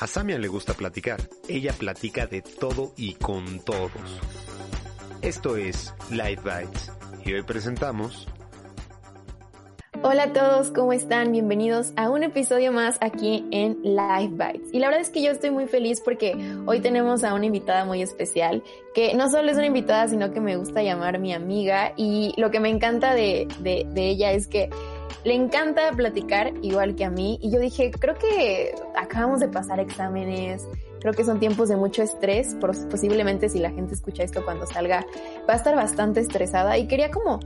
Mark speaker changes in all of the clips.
Speaker 1: A Samia le gusta platicar. Ella platica de todo y con todos. Esto es Light Bites. Y hoy presentamos
Speaker 2: Hola a todos, ¿cómo están? Bienvenidos a un episodio más aquí en Live Bites. Y la verdad es que yo estoy muy feliz porque hoy tenemos a una invitada muy especial, que no solo es una invitada, sino que me gusta llamar mi amiga. Y lo que me encanta de, de ella es que le encanta platicar igual que a mí. Y yo dije, creo que acabamos de pasar exámenes, creo que son tiempos de mucho estrés, posiblemente si la gente escucha esto cuando salga, va a estar bastante estresada y quería como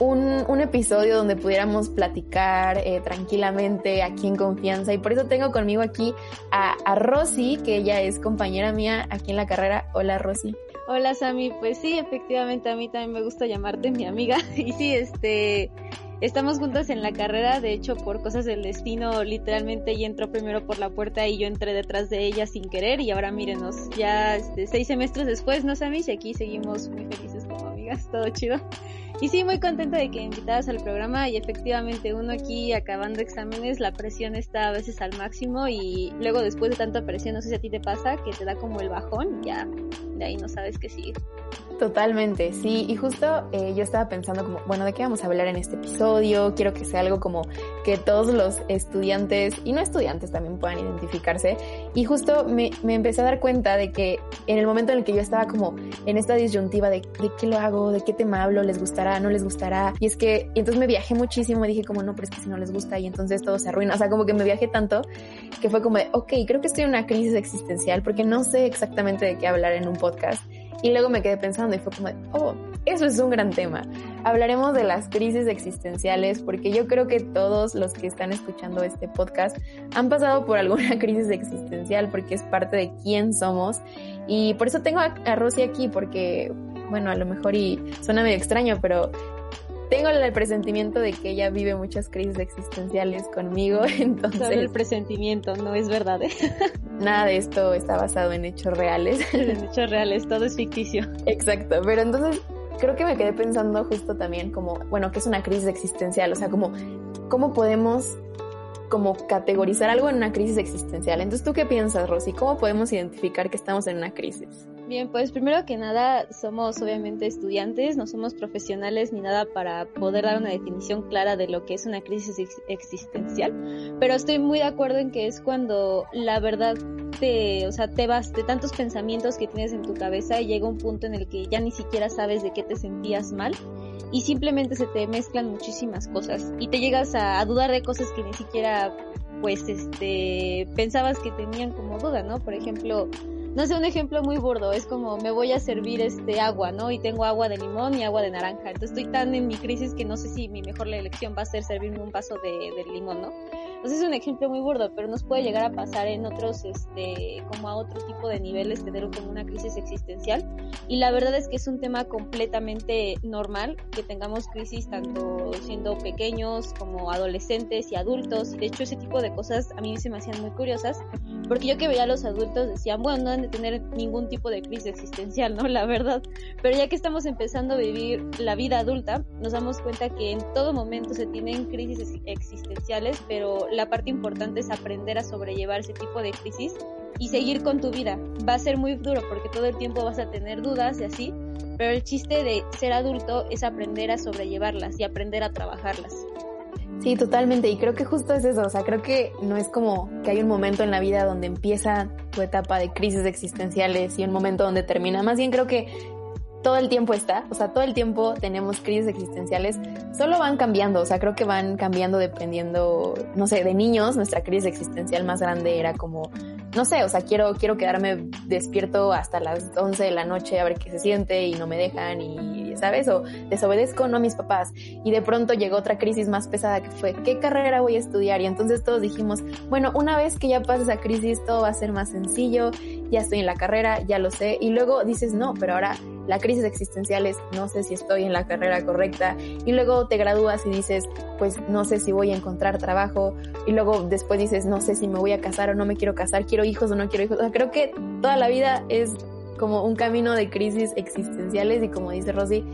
Speaker 2: un, un episodio donde pudiéramos platicar eh, tranquilamente aquí en confianza y por eso tengo conmigo aquí a, a Rosy, que ella es compañera mía aquí en la carrera. Hola Rosy.
Speaker 3: Hola Sami, pues sí, efectivamente a mí también me gusta llamarte mi amiga y sí, este, estamos juntas en la carrera, de hecho por cosas del destino literalmente ella entró primero por la puerta y yo entré detrás de ella sin querer y ahora mírenos, ya este, seis semestres después, ¿no Sami? Y aquí seguimos muy felices como amigas, todo chido. Y sí, muy contenta de que invitadas al programa y efectivamente uno aquí acabando exámenes, la presión está a veces al máximo y luego después de tanta presión, no sé si a ti te pasa, que te da como el bajón ya de ahí no sabes qué sigue.
Speaker 2: Totalmente, sí, y justo eh, yo estaba pensando como, bueno, ¿de qué vamos a hablar en este episodio? Quiero que sea algo como que todos los estudiantes y no estudiantes también puedan identificarse. Y justo me, me empecé a dar cuenta de que en el momento en el que yo estaba como en esta disyuntiva de, de qué lo hago, de qué tema hablo, les gustará, no les gustará. Y es que, y entonces me viajé muchísimo y dije como, no, pero es que si no les gusta y entonces todo se arruina. O sea, como que me viajé tanto que fue como de, ok, creo que estoy en una crisis existencial porque no sé exactamente de qué hablar en un podcast. Y luego me quedé pensando y fue como, oh, eso es un gran tema. Hablaremos de las crisis existenciales porque yo creo que todos los que están escuchando este podcast han pasado por alguna crisis existencial porque es parte de quién somos. Y por eso tengo a, a aquí porque, bueno, a lo mejor y suena medio extraño, pero tengo el presentimiento de que ella vive muchas crisis existenciales conmigo, entonces...
Speaker 3: Solo el presentimiento, no es verdad. ¿eh?
Speaker 2: Nada de esto está basado en hechos reales.
Speaker 3: En hechos reales, todo es ficticio.
Speaker 2: Exacto, pero entonces creo que me quedé pensando justo también como, bueno, ¿qué es una crisis existencial? O sea, como, ¿cómo podemos como categorizar algo en una crisis existencial? Entonces, ¿tú qué piensas, Rosy? ¿Cómo podemos identificar que estamos en una crisis?
Speaker 3: Bien, pues primero que nada somos obviamente estudiantes, no somos profesionales ni nada para poder dar una definición clara de lo que es una crisis ex existencial, pero estoy muy de acuerdo en que es cuando la verdad te, o sea, te vas de tantos pensamientos que tienes en tu cabeza y llega un punto en el que ya ni siquiera sabes de qué te sentías mal y simplemente se te mezclan muchísimas cosas y te llegas a, a dudar de cosas que ni siquiera pues este pensabas que tenían como duda, ¿no? Por ejemplo, no sé, un ejemplo muy burdo, es como me voy a servir este agua, ¿no? Y tengo agua de limón y agua de naranja. Entonces estoy tan en mi crisis que no sé si mi mejor elección va a ser servirme un vaso de, de limón, ¿no? Entonces es un ejemplo muy burdo, pero nos puede llegar a pasar en otros, este, como a otro tipo de niveles, tener como una crisis existencial. Y la verdad es que es un tema completamente normal que tengamos crisis tanto siendo pequeños como adolescentes y adultos. Y de hecho ese tipo de cosas a mí se me hacían muy curiosas, porque yo que veía a los adultos decían, bueno, no han de tener ningún tipo de crisis existencial, ¿no? La verdad. Pero ya que estamos empezando a vivir la vida adulta, nos damos cuenta que en todo momento se tienen crisis existenciales, pero la parte importante es aprender a sobrellevar ese tipo de crisis y seguir con tu vida. Va a ser muy duro porque todo el tiempo vas a tener dudas y así, pero el chiste de ser adulto es aprender a sobrellevarlas y aprender a trabajarlas.
Speaker 2: Sí, totalmente. Y creo que justo es eso. O sea, creo que no es como que hay un momento en la vida donde empieza tu etapa de crisis existenciales y un momento donde termina. Más bien creo que todo el tiempo está, o sea, todo el tiempo tenemos crisis existenciales, solo van cambiando, o sea, creo que van cambiando dependiendo, no sé, de niños, nuestra crisis existencial más grande era como, no sé, o sea, quiero, quiero quedarme despierto hasta las 11 de la noche a ver qué se siente y no me dejan y ¿sabes? O desobedezco no a mis papás. Y de pronto llegó otra crisis más pesada que fue, ¿qué carrera voy a estudiar? Y entonces todos dijimos, bueno, una vez que ya pase esa crisis, todo va a ser más sencillo, ya estoy en la carrera, ya lo sé. Y luego dices, no, pero ahora la crisis existencial es, no sé si estoy en la carrera correcta. Y luego te gradúas y dices, pues no sé si voy a encontrar trabajo. Y luego después dices, no sé si me voy a casar o no me quiero casar, quiero hijos o no quiero hijos. O sea, creo que toda la vida es como un camino de crisis existenciales y como dice Rosy,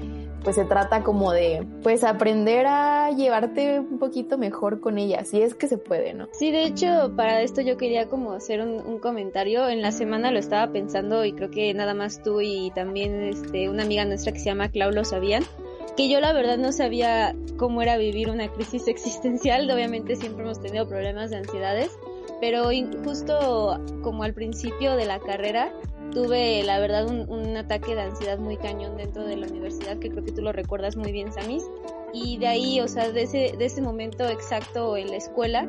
Speaker 2: pues se trata como de, pues aprender a llevarte un poquito mejor con ella, si es que se puede, ¿no?
Speaker 3: Sí, de hecho, para esto yo quería como hacer un, comentario. En la semana lo estaba pensando y creo que nada más tú y también este, una amiga nuestra que se llama Clau lo sabían que yo la verdad no sabía cómo era vivir una crisis existencial. Obviamente siempre hemos tenido problemas de ansiedades, pero justo como al principio de la carrera tuve la verdad un, ataque de ansiedad muy cañón dentro de la universidad, que creo que tú lo recuerdas muy bien, Samis. Y de ahí, o sea, de ese, de ese momento exacto en la escuela,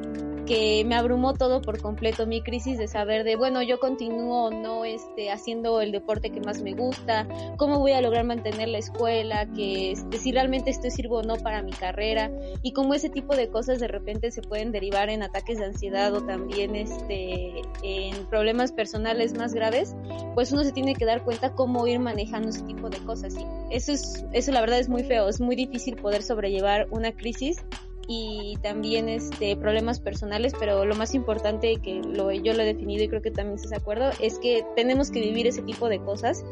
Speaker 3: que me abrumó todo por completo, mi crisis de saber de, bueno, yo continúo no este, haciendo el deporte que más me gusta, cómo voy a lograr mantener la escuela, que este, si realmente estoy sirvo o no para mi carrera, y cómo ese tipo de cosas de repente se pueden derivar en ataques de ansiedad o también este, en problemas personales más graves, pues uno se tiene que dar cuenta cómo ir manejando ese tipo de cosas. Y eso es, eso la verdad es muy feo, es muy difícil poder sobrellevar una crisis y también este problemas personales, pero lo más importante que lo, yo lo he definido y creo que también de acuerdo es que tenemos que vivir ese tipo de cosas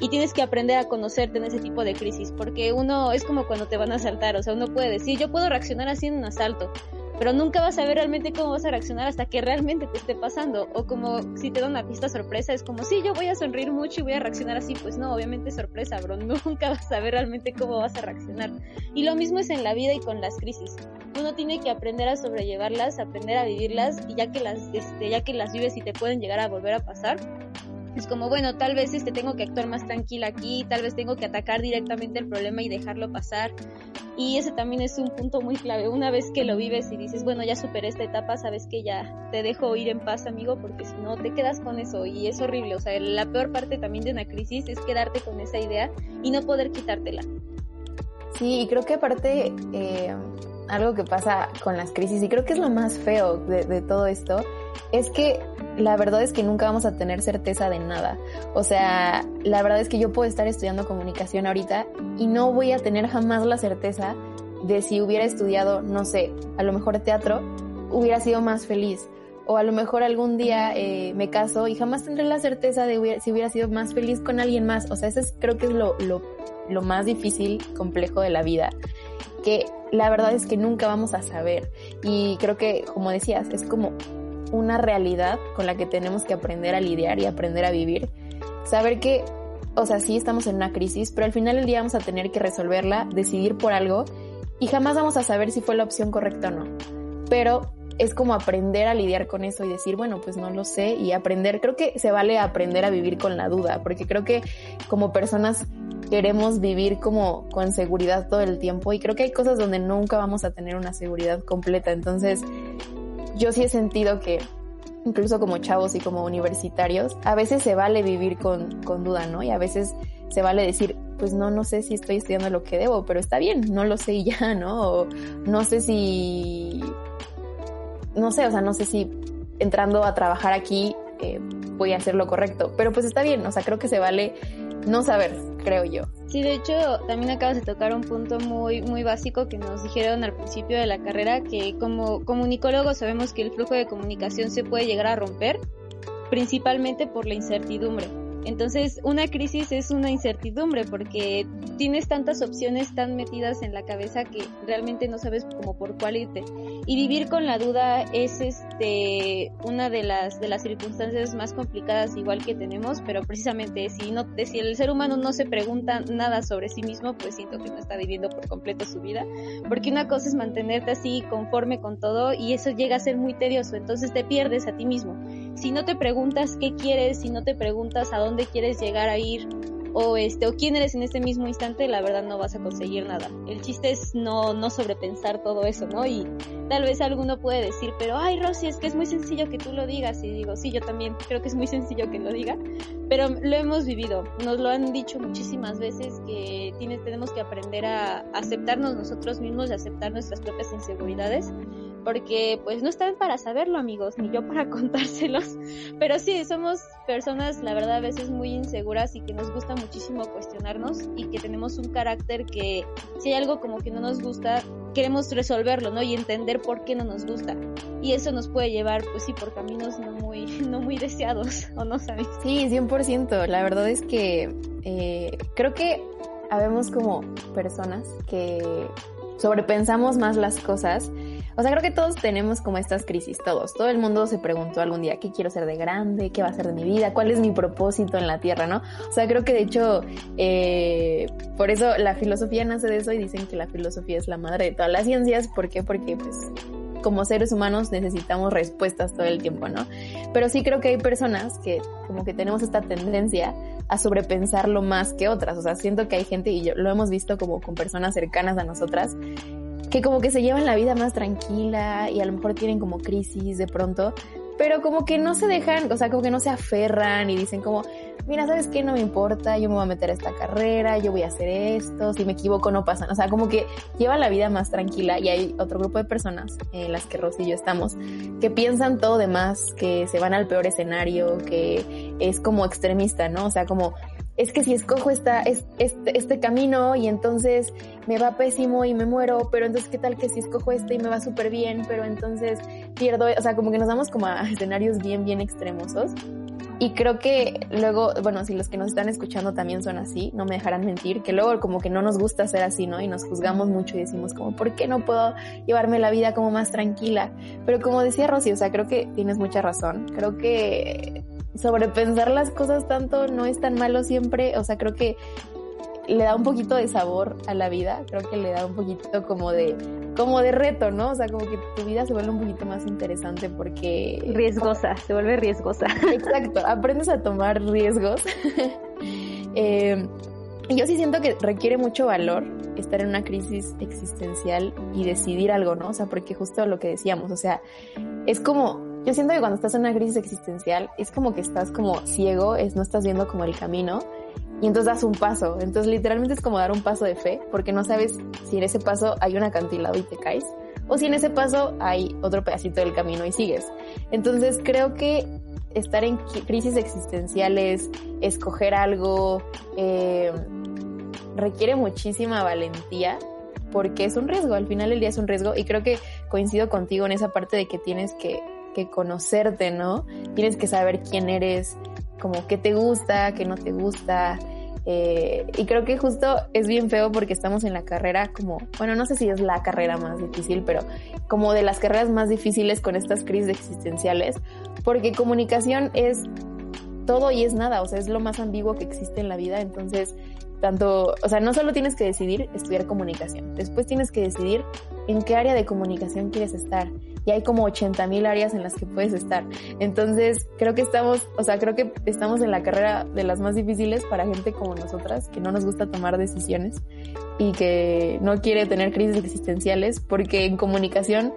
Speaker 3: y tienes que aprender a conocerte en ese tipo de crisis, porque uno es como cuando te van a asaltar, o sea, uno puede decir, yo puedo reaccionar así en un asalto, pero nunca vas a ver realmente cómo vas a reaccionar hasta que realmente te esté pasando. O como si te da una pista sorpresa, es como, sí, yo voy a sonreír mucho y voy a reaccionar así. Pues no, obviamente es sorpresa, bro. Nunca vas a ver realmente cómo vas a reaccionar. Y lo mismo es en la vida y con las crisis. Uno tiene que aprender a sobrellevarlas, aprender a vivirlas y ya que las, este, ya que las vives y te pueden llegar a volver a pasar, es como, bueno, tal vez este tengo que actuar más tranquila aquí, tal vez tengo que atacar directamente el problema y dejarlo pasar. Y ese también es un punto muy clave. Una vez que lo vives y dices, bueno, ya superé esta etapa, sabes que ya te dejo ir en paz, amigo, porque si no te quedas con eso y es horrible. O sea, la peor parte también de una crisis es quedarte con esa idea y no poder quitártela.
Speaker 2: Sí, y creo que aparte, eh, algo que pasa con las crisis, y creo que es lo más feo de, todo esto, es que la verdad es que nunca vamos a tener certeza de nada. O sea, la verdad es que yo puedo estar estudiando comunicación ahorita y no voy a tener jamás la certeza de si hubiera estudiado, no sé, a lo mejor teatro, hubiera sido más feliz. O a lo mejor algún día eh, me caso y jamás tendré la certeza de si hubiera sido más feliz con alguien más. O sea, eso es, creo que es lo, lo, lo más difícil, complejo de la vida. Que la verdad es que nunca vamos a saber. Y creo que, como decías, es como una realidad con la que tenemos que aprender a lidiar y aprender a vivir. Saber que, o sea, sí estamos en una crisis, pero al final del día vamos a tener que resolverla, decidir por algo y jamás vamos a saber si fue la opción correcta o no. Pero es como aprender a lidiar con eso y decir, bueno, pues no lo sé y aprender, creo que se vale aprender a vivir con la duda, porque creo que como personas queremos vivir como con seguridad todo el tiempo y creo que hay cosas donde nunca vamos a tener una seguridad completa, entonces yo sí he sentido que incluso como chavos y como universitarios, a veces se vale vivir con, con duda, ¿no? Y a veces se vale decir, pues no, no sé si estoy estudiando lo que debo, pero está bien, no lo sé y ya, ¿no? O no sé si, no sé, o sea, no sé si entrando a trabajar aquí eh, voy a hacer lo correcto, pero pues está bien, o sea, creo que se vale no saber, creo yo.
Speaker 3: Sí, de hecho, también acabas de tocar un punto muy, muy básico que nos dijeron al principio de la carrera, que como comunicólogos sabemos que el flujo de comunicación se puede llegar a romper, principalmente por la incertidumbre. Entonces, una crisis es una incertidumbre porque tienes tantas opciones tan metidas en la cabeza que realmente no sabes como por cuál irte. Y vivir con la duda es este una de las de las circunstancias más complicadas igual que tenemos, pero precisamente si no si el ser humano no se pregunta nada sobre sí mismo, pues siento que no está viviendo por completo su vida, porque una cosa es mantenerte así conforme con todo y eso llega a ser muy tedioso, entonces te pierdes a ti mismo. Si no te preguntas qué quieres, si no te preguntas a dónde quieres llegar a ir, o este o quién eres en este mismo instante, la verdad no vas a conseguir nada. El chiste es no no sobrepensar todo eso, ¿no? Y tal vez alguno puede decir, pero ay, Rosy, es que es muy sencillo que tú lo digas y digo, sí, yo también creo que es muy sencillo que lo diga, pero lo hemos vivido. Nos lo han dicho muchísimas veces que tienes tenemos que aprender a aceptarnos nosotros mismos y aceptar nuestras propias inseguridades porque pues no están para saberlo amigos, ni yo para contárselos, pero sí, somos personas la verdad a veces muy inseguras y que nos gusta muchísimo cuestionarnos y que tenemos un carácter que si hay algo como que no nos gusta, queremos resolverlo, ¿no? Y entender por qué no nos gusta. Y eso nos puede llevar, pues sí, por caminos no muy, no muy deseados, ¿o no sabes?
Speaker 2: Sí, 100%. La verdad es que eh, creo que habemos como personas que sobrepensamos más las cosas. O sea, creo que todos tenemos como estas crisis, todos. Todo el mundo se preguntó algún día, ¿qué quiero ser de grande? ¿Qué va a ser de mi vida? ¿Cuál es mi propósito en la Tierra? ¿No? O sea, creo que de hecho, eh, por eso la filosofía nace de eso y dicen que la filosofía es la madre de todas las ciencias. ¿Por qué? Porque pues como seres humanos necesitamos respuestas todo el tiempo, ¿no? Pero sí creo que hay personas que como que tenemos esta tendencia a sobrepensarlo más que otras. O sea, siento que hay gente, y yo lo hemos visto como con personas cercanas a nosotras, que como que se llevan la vida más tranquila y a lo mejor tienen como crisis de pronto, pero como que no se dejan, o sea, como que no se aferran y dicen como, mira, ¿sabes qué? No me importa, yo me voy a meter a esta carrera, yo voy a hacer esto, si me equivoco no pasa, o sea, como que lleva la vida más tranquila y hay otro grupo de personas, en las que Rosy y yo estamos, que piensan todo de más, que se van al peor escenario, que es como extremista, ¿no? O sea, como es que si escojo esta, este, este camino y entonces me va pésimo y me muero, pero entonces qué tal que si escojo este y me va súper bien, pero entonces pierdo, o sea, como que nos damos como a escenarios bien, bien extremosos. Y creo que luego, bueno, si los que nos están escuchando también son así, no me dejarán mentir, que luego como que no nos gusta ser así, ¿no? Y nos juzgamos mucho y decimos como, ¿por qué no puedo llevarme la vida como más tranquila? Pero como decía Rosy, o sea, creo que tienes mucha razón. Creo que sobrepensar las cosas tanto no es tan malo siempre, o sea, creo que le da un poquito de sabor a la vida, creo que le da un poquito como de como de reto, ¿no? O sea, como que tu vida se vuelve un poquito más interesante porque
Speaker 3: riesgosa, se vuelve riesgosa.
Speaker 2: Exacto, aprendes a tomar riesgos. eh, yo sí siento que requiere mucho valor estar en una crisis existencial y decidir algo, ¿no? O sea, porque justo lo que decíamos, o sea, es como yo siento que cuando estás en una crisis existencial es como que estás como ciego, es no estás viendo como el camino y entonces das un paso. Entonces literalmente es como dar un paso de fe porque no sabes si en ese paso hay un acantilado y te caes o si en ese paso hay otro pedacito del camino y sigues. Entonces creo que estar en crisis existenciales, escoger algo, eh, requiere muchísima valentía porque es un riesgo, al final del día es un riesgo y creo que coincido contigo en esa parte de que tienes que que conocerte, ¿no? Tienes que saber quién eres, como qué te gusta, qué no te gusta. Eh, y creo que justo es bien feo porque estamos en la carrera como, bueno, no sé si es la carrera más difícil, pero como de las carreras más difíciles con estas crisis existenciales, porque comunicación es todo y es nada, o sea, es lo más ambiguo que existe en la vida, entonces tanto, o sea, no solo tienes que decidir estudiar comunicación, después tienes que decidir en qué área de comunicación quieres estar. Y hay como 80 mil áreas en las que puedes estar. Entonces, creo que estamos, o sea, creo que estamos en la carrera de las más difíciles para gente como nosotras, que no nos gusta tomar decisiones y que no quiere tener crisis existenciales, porque en comunicación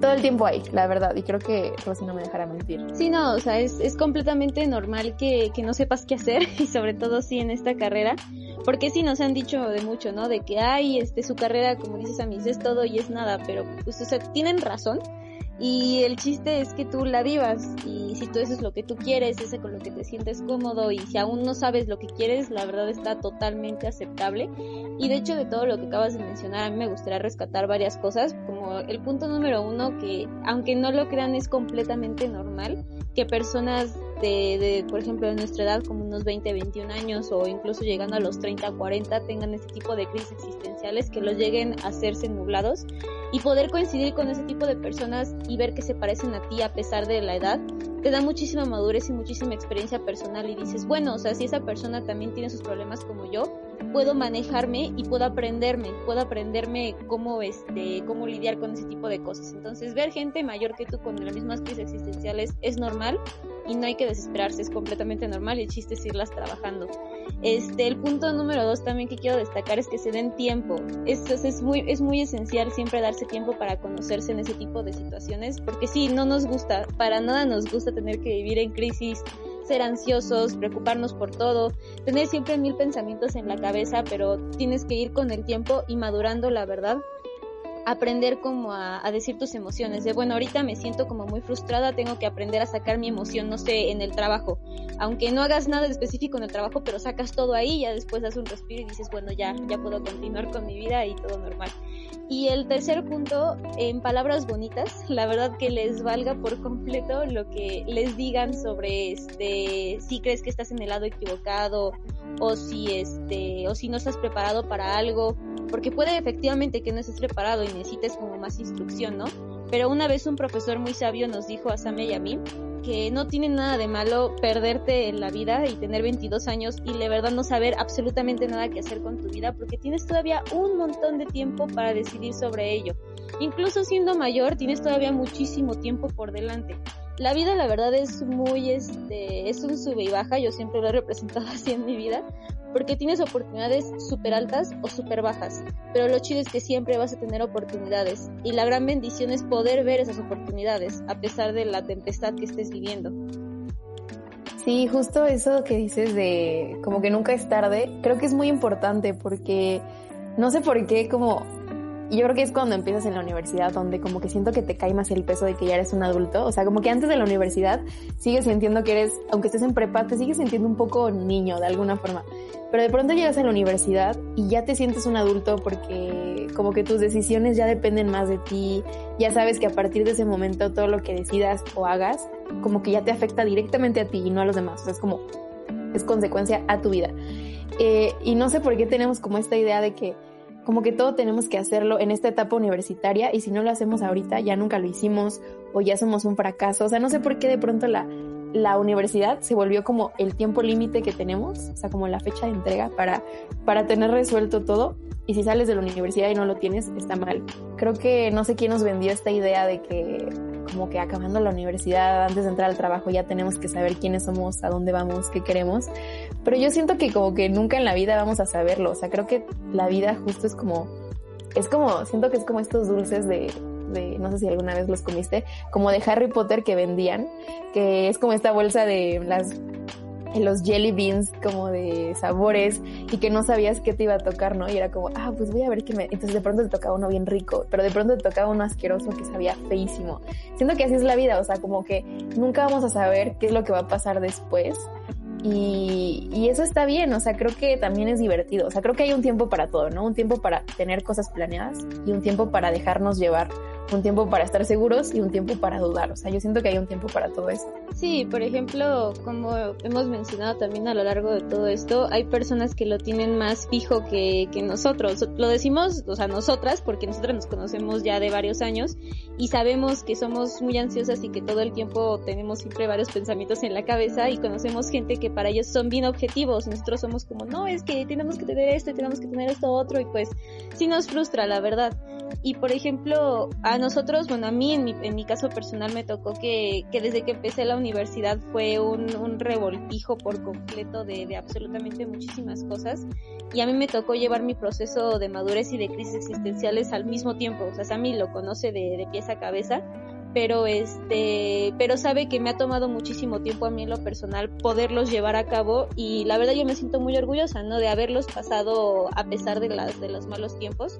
Speaker 2: todo el tiempo hay, la verdad, y creo que Rosy no me dejará mentir.
Speaker 3: Sí, no, o sea, es, es completamente normal que, que no sepas qué hacer, y sobre todo sí en esta carrera, porque sí nos han dicho de mucho, ¿no? De que, ay, este, su carrera, como dices a mí, es todo y es nada, pero, pues, o sea, tienen razón, y el chiste es que tú la vivas y si tú eso es lo que tú quieres, ese con lo que te sientes cómodo y si aún no sabes lo que quieres, la verdad está totalmente aceptable. Y de hecho de todo lo que acabas de mencionar, a mí me gustaría rescatar varias cosas, como el punto número uno que aunque no lo crean es completamente normal que personas de, de, por ejemplo, de nuestra edad, como unos 20, 21 años o incluso llegando a los 30, 40, tengan ese tipo de crisis existenciales que los lleguen a hacerse nublados y poder coincidir con ese tipo de personas y ver que se parecen a ti a pesar de la edad, te da muchísima madurez y muchísima experiencia personal y dices, bueno, o sea, si esa persona también tiene sus problemas como yo, puedo manejarme y puedo aprenderme, puedo aprenderme cómo este, cómo lidiar con ese tipo de cosas. Entonces, ver gente mayor que tú con las mismas crisis existenciales es normal y no hay que desesperarse, es completamente normal y el chiste es irlas trabajando. Este, el punto número dos también que quiero destacar es que se den tiempo. Esto es, muy, es muy esencial siempre darse tiempo para conocerse en ese tipo de situaciones, porque sí, no nos gusta, para nada nos gusta tener que vivir en crisis, ser ansiosos, preocuparnos por todo, tener siempre mil pensamientos en la cabeza, pero tienes que ir con el tiempo y madurando la verdad aprender como a, decir tus emociones, de bueno, ahorita me siento como muy frustrada, tengo que aprender a sacar mi emoción, no sé, en el trabajo. Aunque no hagas nada específico en el trabajo, pero sacas todo ahí, ya después das un respiro y dices, bueno, ya, ya puedo continuar con mi vida y todo normal. Y el tercer punto, en palabras bonitas, la verdad que les valga por completo lo que les digan sobre este, si crees que estás en el lado equivocado o si este, o si no estás preparado para algo, porque puede efectivamente que no estés preparado y necesites como más instrucción, ¿no? Pero una vez un profesor muy sabio nos dijo a Samia y a mí que no tiene nada de malo perderte en la vida y tener 22 años y de verdad no saber absolutamente nada que hacer con tu vida porque tienes todavía un montón de tiempo para decidir sobre ello. Incluso siendo mayor tienes todavía muchísimo tiempo por delante. La vida la verdad es muy este es un sube y baja, yo siempre lo he representado así en mi vida, porque tienes oportunidades súper altas o súper bajas, pero lo chido es que siempre vas a tener oportunidades y la gran bendición es poder ver esas oportunidades a pesar de la tempestad que estés viviendo.
Speaker 2: Sí, justo eso que dices de como que nunca es tarde, creo que es muy importante porque no sé por qué como yo creo que es cuando empiezas en la universidad donde como que siento que te cae más el peso de que ya eres un adulto. O sea, como que antes de la universidad sigues sintiendo que eres, aunque estés en prepa, te sigues sintiendo un poco niño de alguna forma. Pero de pronto llegas a la universidad y ya te sientes un adulto porque como que tus decisiones ya dependen más de ti. Ya sabes que a partir de ese momento todo lo que decidas o hagas como que ya te afecta directamente a ti y no a los demás. O sea, es como, es consecuencia a tu vida. Eh, y no sé por qué tenemos como esta idea de que como que todo tenemos que hacerlo en esta etapa universitaria y si no lo hacemos ahorita ya nunca lo hicimos o ya somos un fracaso. O sea, no sé por qué de pronto la, la universidad se volvió como el tiempo límite que tenemos, o sea, como la fecha de entrega para, para tener resuelto todo. Y si sales de la universidad y no lo tienes, está mal. Creo que no sé quién nos vendió esta idea de que como que acabando la universidad, antes de entrar al trabajo, ya tenemos que saber quiénes somos, a dónde vamos, qué queremos. Pero yo siento que como que nunca en la vida vamos a saberlo. O sea, creo que la vida justo es como, es como, siento que es como estos dulces de, no sé si alguna vez los comiste, como de Harry Potter que vendían, que es como esta bolsa de las los jelly beans como de sabores y que no sabías qué te iba a tocar, ¿no? Y era como, ah, pues voy a ver qué me... Entonces de pronto te tocaba uno bien rico, pero de pronto te tocaba uno asqueroso que sabía feísimo. Siento que así es la vida, o sea, como que nunca vamos a saber qué es lo que va a pasar después. Y, y, eso está bien, o sea, creo que también es divertido, o sea, creo que hay un tiempo para todo, ¿no? Un tiempo para tener cosas planeadas y un tiempo para dejarnos llevar un tiempo para estar seguros y un tiempo para dudar. O sea, yo siento que hay un tiempo para todo eso.
Speaker 3: Sí, por ejemplo, como hemos mencionado también a lo largo de todo esto, hay personas que lo tienen más fijo que, que nosotros. Lo decimos, o sea, nosotras, porque nosotras nos conocemos ya de varios años y sabemos que somos muy ansiosas y que todo el tiempo tenemos siempre varios pensamientos en la cabeza y conocemos gente que para ellos son bien objetivos. Nosotros somos como, no, es que tenemos que tener esto tenemos que tener esto otro y pues sí nos frustra, la verdad. Y por ejemplo, a nosotros, bueno, a mí en mi, en mi caso personal me tocó que, que desde que empecé la universidad fue un, un revoltijo por completo de, de, absolutamente muchísimas cosas. Y a mí me tocó llevar mi proceso de madurez y de crisis existenciales al mismo tiempo. O sea, Sammy lo conoce de, de pies a cabeza pero este, pero sabe que me ha tomado muchísimo tiempo a mí en lo personal poderlos llevar a cabo y la verdad yo me siento muy orgullosa, ¿no? De haberlos pasado a pesar de las, de los malos tiempos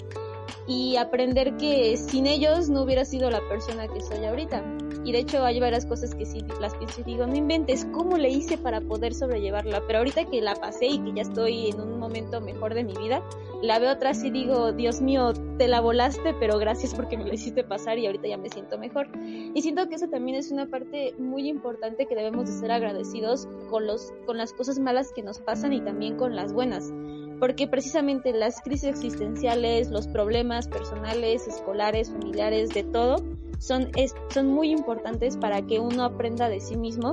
Speaker 3: y aprender que sin ellos no hubiera sido la persona que soy ahorita. Y de hecho hay varias cosas que sí las pienso y digo, no inventes, ¿cómo le hice para poder sobrellevarla? Pero ahorita que la pasé y que ya estoy en un momento mejor de mi vida, la veo atrás y digo, Dios mío, te la volaste, pero gracias porque me la hiciste pasar y ahorita ya me siento mejor. Y siento que eso también es una parte muy importante que debemos de ser agradecidos con, los, con las cosas malas que nos pasan y también con las buenas porque precisamente las crisis existenciales, los problemas personales, escolares, familiares, de todo, son, son muy importantes para que uno aprenda de sí mismo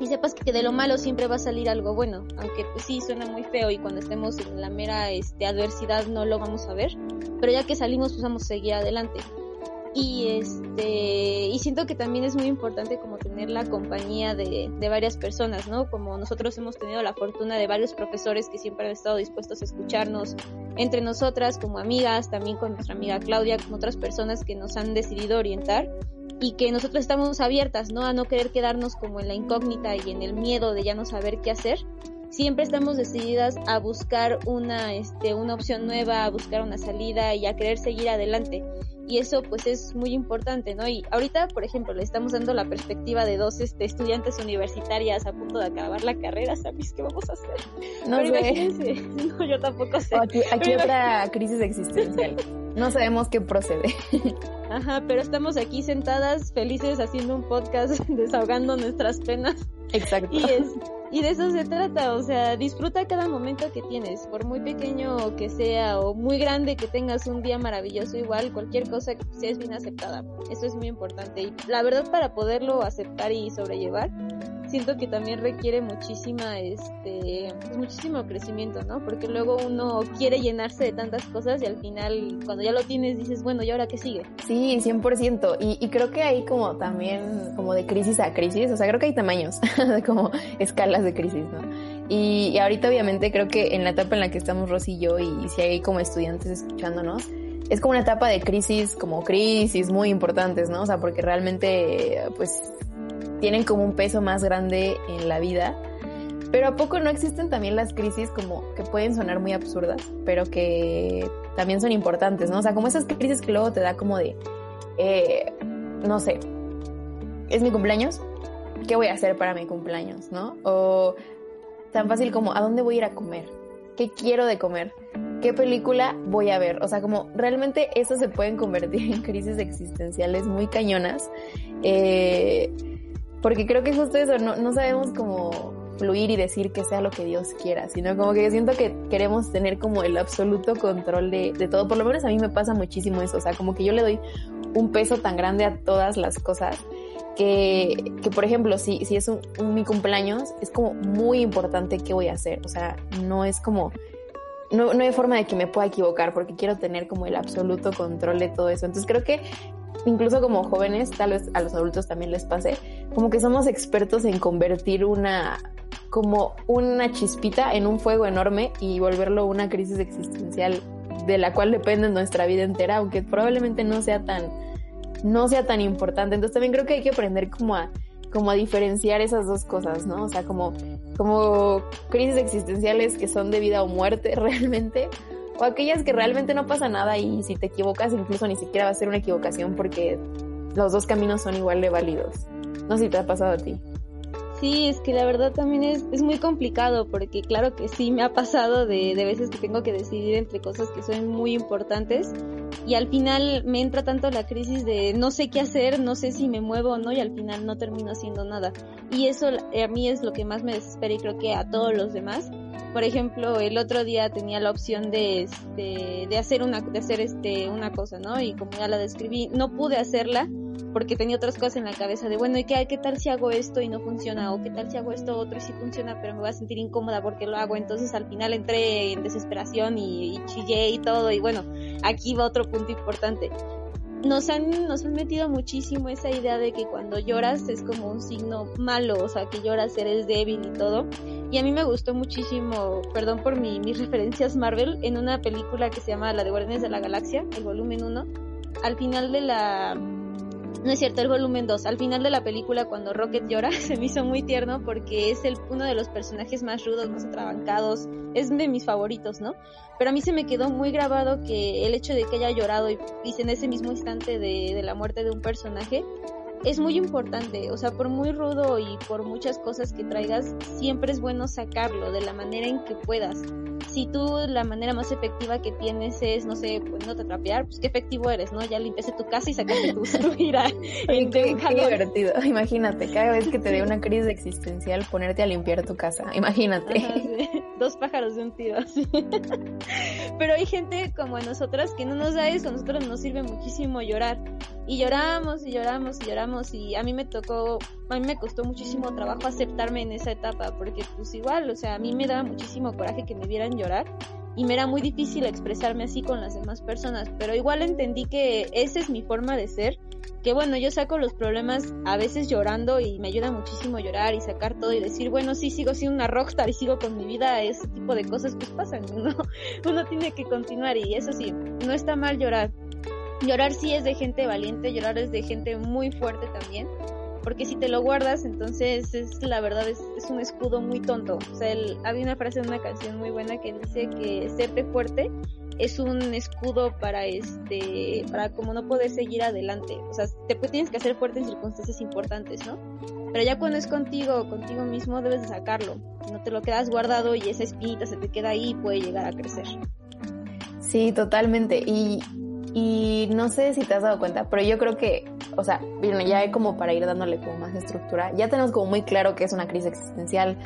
Speaker 3: y sepas que de lo malo siempre va a salir algo bueno, aunque pues sí suena muy feo y cuando estemos en la mera este, adversidad no lo vamos a ver, pero ya que salimos pues vamos a seguir adelante. Y este y siento que también es muy importante como tener la compañía de, de varias personas no como nosotros hemos tenido la fortuna de varios profesores que siempre han estado dispuestos a escucharnos entre nosotras como amigas también con nuestra amiga Claudia con otras personas que nos han decidido orientar y que nosotros estamos abiertas no a no querer quedarnos como en la incógnita y en el miedo de ya no saber qué hacer. Siempre estamos decididas a buscar una, este, una opción nueva, a buscar una salida y a querer seguir adelante. Y eso pues es muy importante, ¿no? Y ahorita, por ejemplo, le estamos dando la perspectiva de dos este, estudiantes universitarias a punto de acabar la carrera, ¿sabes qué vamos a hacer?
Speaker 2: No
Speaker 3: Pero
Speaker 2: sé.
Speaker 3: imagínense, no, yo tampoco sé.
Speaker 2: Aquí, aquí otra crisis existencial. No sabemos qué procede.
Speaker 3: Ajá, pero estamos aquí sentadas, felices, haciendo un podcast, desahogando nuestras penas.
Speaker 2: Exacto.
Speaker 3: Y, es, y de eso se trata, o sea, disfruta cada momento que tienes, por muy pequeño que sea o muy grande que tengas un día maravilloso, igual cualquier cosa que sea es bien aceptada. Eso es muy importante. Y la verdad para poderlo aceptar y sobrellevar, siento que también requiere muchísima, este, pues, muchísimo crecimiento, ¿no? Porque luego uno quiere llenarse de tantas cosas y al final cuando ya lo tienes dices, bueno, ¿y ahora qué sigue?
Speaker 2: Sí, 100%. Y, y creo que hay como también, como de crisis a crisis, o sea, creo que hay tamaños, como escalas de crisis, ¿no? Y, y ahorita obviamente creo que en la etapa en la que estamos Rosy y yo, y si hay como estudiantes escuchándonos, es como una etapa de crisis, como crisis muy importantes, ¿no? O sea, porque realmente, pues, tienen como un peso más grande en la vida. Pero ¿a poco no existen también las crisis como que pueden sonar muy absurdas, pero que también son importantes, ¿no? O sea, como esas crisis que luego te da como de, eh, no sé, es mi cumpleaños, ¿qué voy a hacer para mi cumpleaños, no? O tan fácil como, ¿a dónde voy a ir a comer? ¿Qué quiero de comer? ¿Qué película voy a ver? O sea, como realmente eso se pueden convertir en crisis existenciales muy cañonas. Eh, porque creo que justo eso, no, no sabemos cómo fluir y decir que sea lo que Dios quiera, sino como que siento que queremos tener como el absoluto control de, de todo. Por lo menos a mí me pasa muchísimo eso, o sea, como que yo le doy un peso tan grande a todas las cosas que, que por ejemplo, si, si es un- mi cumpleaños, es como muy importante qué voy a hacer, o sea, no es como... No, no hay forma de que me pueda equivocar porque quiero tener como el absoluto control de todo eso. Entonces creo que incluso como jóvenes, tal vez a los adultos también les pase, como que somos expertos en convertir una como una chispita en un fuego enorme y volverlo una crisis existencial de la cual depende nuestra vida entera, aunque probablemente no sea tan no sea tan importante. Entonces también creo que hay que aprender como a como a diferenciar esas dos cosas, ¿no? O sea, como como crisis existenciales que son de vida o muerte realmente o aquellas que realmente no pasa nada y si te equivocas incluso ni siquiera va a ser una equivocación porque los dos caminos son igual de válidos. No sé si te ha pasado a ti.
Speaker 3: Sí, es que la verdad también es, es muy complicado porque claro que sí me ha pasado de, de veces que tengo que decidir entre cosas que son muy importantes y al final me entra tanto la crisis de no sé qué hacer, no sé si me muevo o no y al final no termino haciendo nada. Y eso a mí es lo que más me desespera y creo que a todos los demás. Por ejemplo, el otro día tenía la opción de, este, de hacer una, de hacer este, una cosa, ¿no? Y como ya la describí, no pude hacerla porque tenía otras cosas en la cabeza de, bueno, ¿y qué, qué tal si hago esto y no funciona? ¿O qué tal si hago esto otro y sí funciona, pero me voy a sentir incómoda porque lo hago? Entonces al final entré en desesperación y, y chillé y todo. Y bueno, aquí va otro punto importante. Nos han, nos han metido muchísimo esa idea de que cuando lloras es como un signo malo, o sea, que lloras eres débil y todo. Y a mí me gustó muchísimo, perdón por mi, mis referencias Marvel, en una película que se llama La de Guardianes de la Galaxia, el volumen 1. Al final de la, no es cierto, el volumen 2. Al final de la película, cuando Rocket llora, se me hizo muy tierno porque es el, uno de los personajes más rudos, más atrabancados. Es de mis favoritos, ¿no? Pero a mí se me quedó muy grabado que el hecho de que haya llorado y, en ese mismo instante de la muerte de un personaje es muy importante. O sea, por muy rudo y por muchas cosas que traigas, siempre es bueno sacarlo de la manera en que puedas. Si tú la manera más efectiva que tienes es, no sé, pues no te trapear, pues qué efectivo eres, ¿no? Ya limpiaste tu casa y sacaste tu ira
Speaker 2: qué, qué divertido. Imagínate, cada vez que te dé una crisis existencial, ponerte a limpiar tu casa. Imagínate.
Speaker 3: Ajá, sí. Dos pájaros de un tiro, así. Pero hay gente como nosotras que no nos da eso, a nosotros nos sirve muchísimo llorar. Y lloramos y lloramos y lloramos y a mí me tocó, a mí me costó muchísimo trabajo aceptarme en esa etapa, porque pues igual, o sea, a mí me daba muchísimo coraje que me vieran llorar y me era muy difícil expresarme así con las demás personas, pero igual entendí que esa es mi forma de ser, que bueno, yo saco los problemas a veces llorando y me ayuda muchísimo llorar y sacar todo y decir, bueno, sí, sigo siendo una rockstar y sigo con mi vida, ese tipo de cosas pues pasan, ¿no? Uno tiene que continuar y eso sí, no está mal llorar. Llorar sí es de gente valiente, llorar es de gente muy fuerte también porque si te lo guardas, entonces es la verdad es, un escudo muy tonto. O sea, había una frase de una canción muy buena que dice que serte fuerte es un escudo para este, para como no poder seguir adelante. O sea, te tienes que hacer fuerte en circunstancias importantes, ¿no? Pero ya cuando es contigo, contigo mismo, debes de sacarlo. No te lo quedas guardado y esa espinita se te queda ahí y puede llegar a crecer.
Speaker 2: Sí, totalmente. Y, y no sé si te has dado cuenta, pero yo creo que o sea, bueno, ya como para ir dándole como más estructura, ya tenemos como muy claro que es una crisis existencial,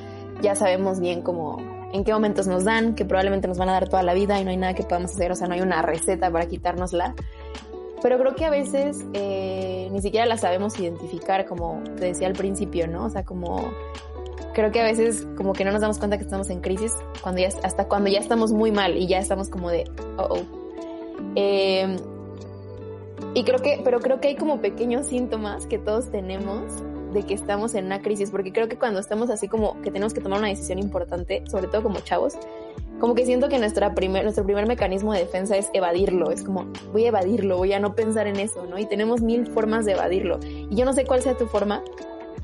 Speaker 2: ya sabemos bien como en qué momentos nos dan, que probablemente nos van a dar toda la vida y no hay nada que podamos hacer, o sea, no hay una receta para quitárnosla. Pero creo que a veces eh, ni siquiera la sabemos identificar, como te decía al principio, ¿no? O sea, como creo que a veces como que no nos damos cuenta que estamos en crisis cuando ya, hasta cuando ya estamos muy mal y ya estamos como de, oh, oh. Eh, y creo que, pero creo que hay como pequeños síntomas que todos tenemos de que estamos en una crisis, porque creo que cuando estamos así como que tenemos que tomar una decisión importante, sobre todo como chavos, como que siento que nuestra primer, nuestro primer mecanismo de defensa es evadirlo, es como voy a evadirlo, voy a no pensar en eso, ¿no? Y tenemos mil formas de evadirlo. Y yo no sé cuál sea tu forma,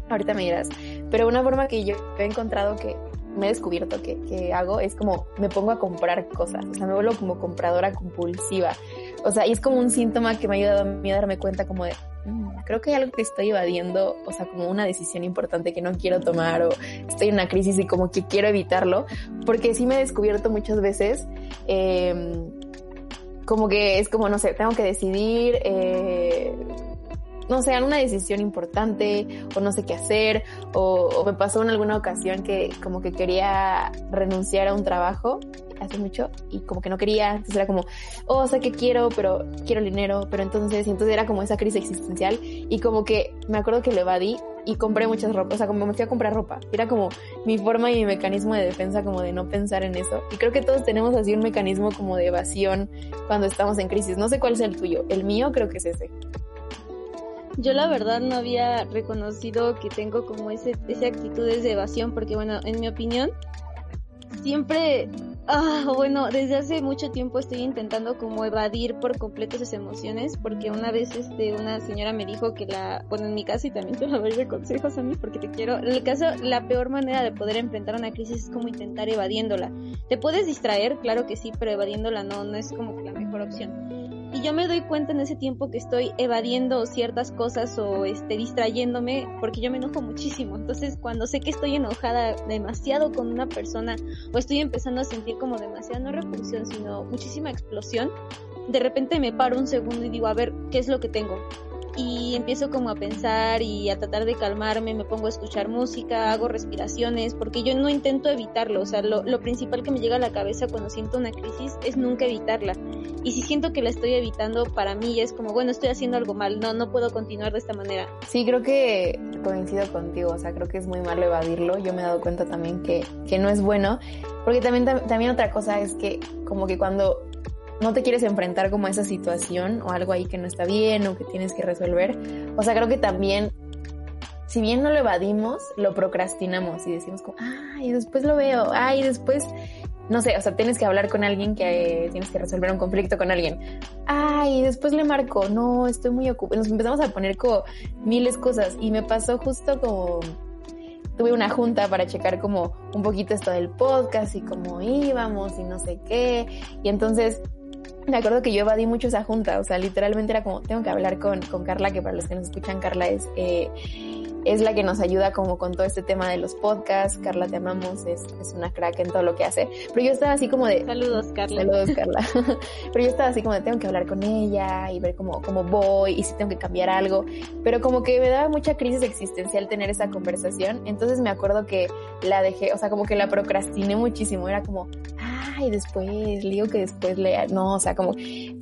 Speaker 2: ahorita me dirás, pero una forma que yo he encontrado que me he descubierto que, que hago es como me pongo a comprar cosas, o sea, me vuelvo como compradora compulsiva. O sea, y es como un síntoma que me ha ayudado a mí a darme cuenta como de, mm, creo que hay algo que estoy evadiendo, o sea, como una decisión importante que no quiero tomar o estoy en una crisis y como que quiero evitarlo, porque sí me he descubierto muchas veces, eh, como que es como, no sé, tengo que decidir, eh, no sé, una decisión importante o no sé qué hacer o, me pasó en alguna ocasión que como que quería renunciar a un trabajo hace mucho y como que no quería, entonces era como, oh, sé que quiero, pero quiero dinero, pero entonces, entonces era como esa crisis existencial y como que me acuerdo que lo evadí y compré muchas ropas, o sea, como me fui a comprar ropa, era como mi forma y mi mecanismo de defensa como de no pensar en eso. Y creo que todos tenemos así un mecanismo como de evasión cuando estamos en crisis, no sé cuál es el tuyo, el mío creo que es ese.
Speaker 3: Yo la verdad no había reconocido que tengo como ese, esa actitudes de evasión, porque bueno, en mi opinión, siempre, ah, bueno, desde hace mucho tiempo estoy intentando como evadir por completo esas emociones, porque una vez este, una señora me dijo que la, bueno, en mi caso y también te lo doy de consejos a mí porque te quiero, en el caso, la peor manera de poder enfrentar una crisis es como intentar evadiéndola. Te puedes distraer, claro que sí, pero evadiéndola no, no es como que la mejor opción y yo me doy cuenta en ese tiempo que estoy evadiendo ciertas cosas o este distrayéndome porque yo me enojo muchísimo. Entonces, cuando sé que estoy enojada demasiado con una persona o estoy empezando a sentir como demasiada no repulsión, sino muchísima explosión, de repente me paro un segundo y digo, a ver, ¿qué es lo que tengo? Y empiezo como a pensar y a tratar de calmarme, me pongo a escuchar música, hago respiraciones, porque yo no intento evitarlo, o sea, lo, lo, principal que me llega a la cabeza cuando siento una crisis es nunca evitarla. Y si siento que la estoy evitando, para mí es como, bueno, estoy haciendo algo mal, no, no puedo continuar de esta manera.
Speaker 2: Sí, creo que coincido contigo, o sea, creo que es muy malo evadirlo, yo me he dado cuenta también que, que no es bueno, porque también, también otra cosa es que como que cuando no te quieres enfrentar como a esa situación o algo ahí que no está bien o que tienes que resolver. O sea, creo que también, si bien no lo evadimos, lo procrastinamos y decimos como, ay, después lo veo, ay, después, no sé, o sea, tienes que hablar con alguien que tienes que resolver un conflicto con alguien. Ay, después le marco, no, estoy muy ocupada. Nos empezamos a poner como miles cosas y me pasó justo como tuve una junta para checar como un poquito esto del podcast y cómo íbamos y no sé qué. Y entonces me acuerdo que yo evadí mucho esa junta, o sea, literalmente era como, tengo que hablar con, con Carla, que para los que nos escuchan, Carla es eh, es la que nos ayuda como con todo este tema de los podcasts. Carla, te amamos, es, es, una crack en todo lo que hace. Pero yo estaba así como de...
Speaker 3: Saludos, Carla.
Speaker 2: Saludos, Carla. Pero yo estaba así como de, tengo que hablar con ella y ver cómo, cómo voy y si tengo que cambiar algo. Pero como que me daba mucha crisis existencial tener esa conversación. Entonces me acuerdo que la dejé, o sea, como que la procrastiné muchísimo. Era como, ay, después, le digo que después le... No, o sea, como...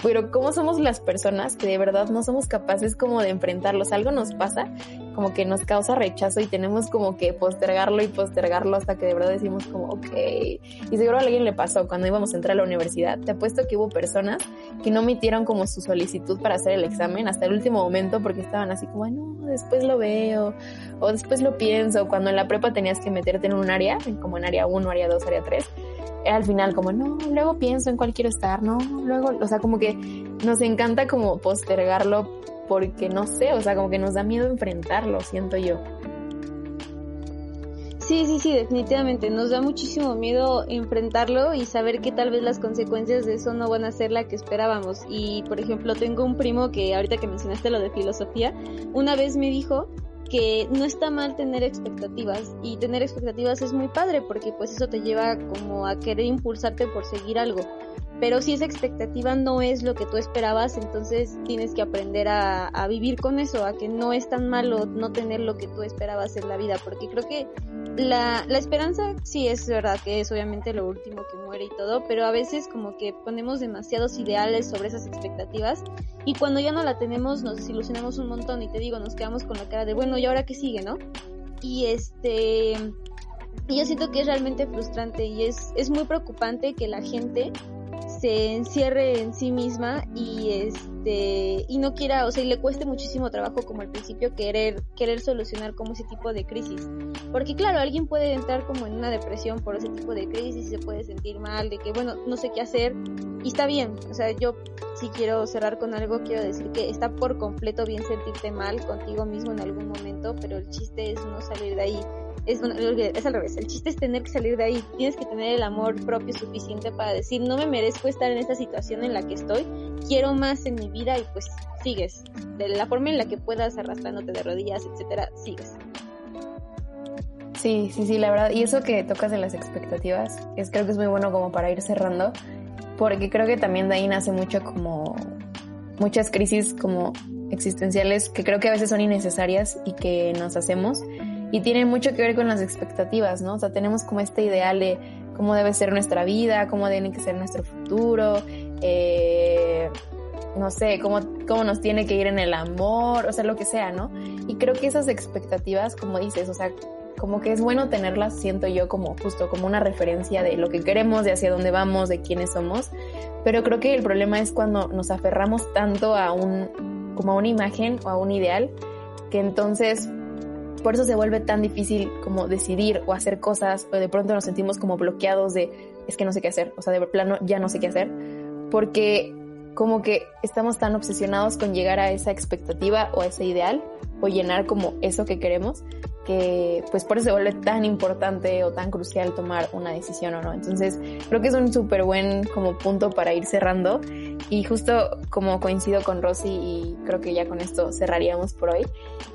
Speaker 2: Pero ¿cómo somos las personas que de verdad no somos capaces como de enfrentarlos? Algo nos pasa como que nos causa rechazo y tenemos como que postergarlo y postergarlo hasta que de verdad decimos como, ok. Y seguro a alguien le pasó cuando íbamos a entrar a la universidad. Te apuesto que hubo personas que no metieron como su solicitud para hacer el examen hasta el último momento porque estaban así como, no, después lo veo o después lo pienso. Cuando en la prepa tenías que meterte en un área, como en área 1, área 2, área 3 era al final como, no, luego pienso en cuál quiero estar, no, luego, o sea, como que nos encanta como postergarlo porque no sé, o sea, como que nos da miedo enfrentarlo, siento yo.
Speaker 3: Sí, sí, sí, definitivamente. Nos da muchísimo miedo enfrentarlo y saber que tal vez las consecuencias de eso no van a ser la que esperábamos. Y, por ejemplo, tengo un primo que ahorita que mencionaste lo de filosofía, una vez me dijo que no está mal tener expectativas y tener expectativas es muy padre porque pues eso te lleva como a querer impulsarte por seguir algo. Pero si esa expectativa no es lo que tú esperabas, entonces tienes que aprender a, a vivir con eso, a que no es tan malo no tener lo que tú esperabas en la vida, porque creo que la, la esperanza sí es verdad que es obviamente lo último que muere y todo, pero a veces como que ponemos demasiados ideales sobre esas expectativas y cuando ya no la tenemos nos desilusionamos un montón y te digo, nos quedamos con la cara de bueno, ¿y ahora qué sigue, no? Y este... Y yo siento que es realmente frustrante y es, es muy preocupante que la gente se encierre en sí misma y este y no quiera, o sea, y le cueste muchísimo trabajo como al principio querer querer solucionar como ese tipo de crisis. Porque claro, alguien puede entrar como en una depresión por ese tipo de crisis y se puede sentir mal de que bueno, no sé qué hacer y está bien, o sea, yo si quiero cerrar con algo, quiero decir que está por completo bien sentirte mal contigo mismo en algún momento, pero el chiste es no salir de ahí es, es al revés. El chiste es tener que salir de ahí. Tienes que tener el amor propio suficiente para decir, no me merezco estar en esta situación en la que estoy, quiero más en mi vida y pues sigues. De la forma en la que puedas, arrastrándote de rodillas, etcétera, sigues.
Speaker 2: Sí, sí, sí, la verdad. Y eso que tocas de las expectativas, es creo que es muy bueno como para ir cerrando, porque creo que también de ahí nace mucho como muchas crisis como existenciales que creo que a veces son innecesarias y que nos hacemos y tiene mucho que ver con las expectativas, ¿no? O sea, tenemos como este ideal de cómo debe ser nuestra vida, cómo tiene que ser nuestro futuro, eh, no sé, cómo, cómo nos tiene que ir en el amor, o sea, lo que sea, ¿no? Y creo que esas expectativas, como dices, o sea, como que es bueno tenerlas, siento yo, como justo como una referencia de lo que queremos, de hacia dónde vamos, de quiénes somos, pero creo que el problema es cuando nos aferramos tanto a un, como a una imagen o a un ideal, que entonces por eso se vuelve tan difícil como decidir o hacer cosas, o de pronto nos sentimos como bloqueados de, es que no sé qué hacer, o sea, de plano ya no sé qué hacer, porque como que estamos tan obsesionados con llegar a esa expectativa o a ese ideal, o llenar como eso que queremos, que pues por eso se vuelve tan importante o tan crucial tomar una decisión o no. Entonces creo que es un súper buen como punto para ir cerrando y justo como coincido con Rosy y creo que ya con esto cerraríamos por hoy,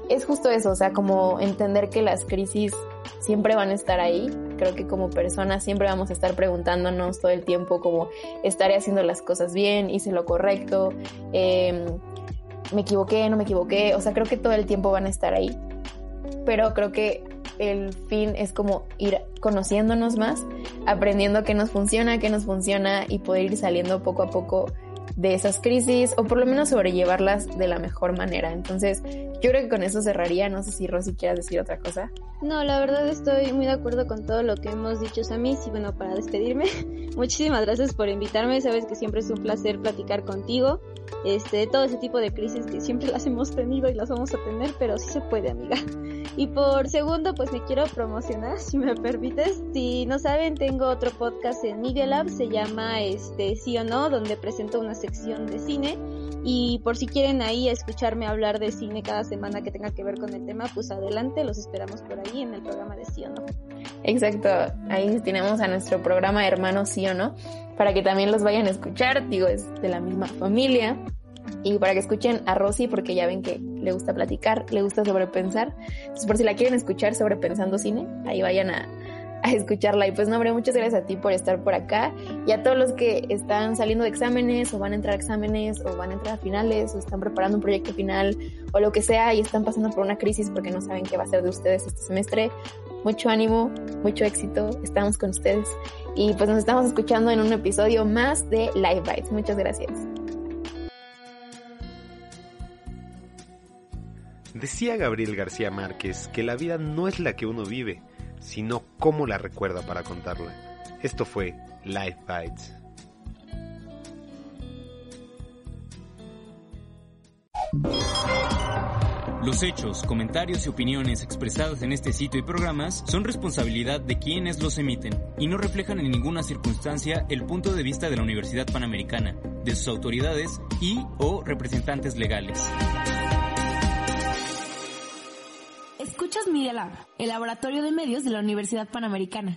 Speaker 2: es justo eso, o sea, como entender que las crisis siempre van a estar ahí. Creo que como personas siempre vamos a estar preguntándonos todo el tiempo como estaré haciendo las cosas bien, hice lo correcto, eh, me equivoqué, no me equivoqué, o sea, creo que todo el tiempo van a estar ahí pero creo que el fin es como ir conociéndonos más, aprendiendo qué nos funciona, qué nos funciona y poder ir saliendo poco a poco de esas crisis o por lo menos sobrellevarlas de la mejor manera. Entonces, yo creo que con eso cerraría. No sé si Rosy quieras decir otra cosa.
Speaker 3: No, la verdad estoy muy de acuerdo con todo lo que hemos dicho, Sammy. Y bueno, para despedirme, muchísimas gracias por invitarme. Sabes que siempre es un placer platicar contigo. Este, todo ese tipo de crisis que siempre las hemos tenido y las vamos a tener, pero sí se puede, amiga. Y por segundo, pues me quiero promocionar, si me permites. Si no saben, tengo otro podcast en Media Lab, se llama este Sí o No, donde presento una sección de cine. Y por si quieren ahí escucharme hablar de cine cada semana que tenga que ver con el tema, pues adelante, los esperamos por ahí en el programa de Sí o No.
Speaker 2: Exacto, ahí tenemos a nuestro programa Hermano Sí o No, para que también los vayan a escuchar, digo, es de la misma familia. Y para que escuchen a Rosy, porque ya ven que le gusta platicar, le gusta sobrepensar. Entonces, por si la quieren escuchar sobrepensando cine, ahí vayan a, a escucharla. Y pues no, hombre, muchas gracias a ti por estar por acá y a todos los que están saliendo de exámenes o van a entrar a exámenes o van a entrar a finales o están preparando un proyecto final o lo que sea y están pasando por una crisis porque no saben qué va a ser de ustedes este semestre. Mucho ánimo, mucho éxito, estamos con ustedes y pues nos estamos escuchando en un episodio más de Live Bites. Muchas gracias.
Speaker 1: Decía Gabriel García Márquez que la vida no es la que uno vive, sino cómo la recuerda para contarla. Esto fue Life Bites.
Speaker 4: Los hechos, comentarios y opiniones expresados en este sitio y programas son responsabilidad de quienes los emiten y no reflejan en ninguna circunstancia el punto de vista de la Universidad Panamericana, de sus autoridades y o representantes legales.
Speaker 5: Escuchas Media Lab, el laboratorio de medios de la Universidad Panamericana.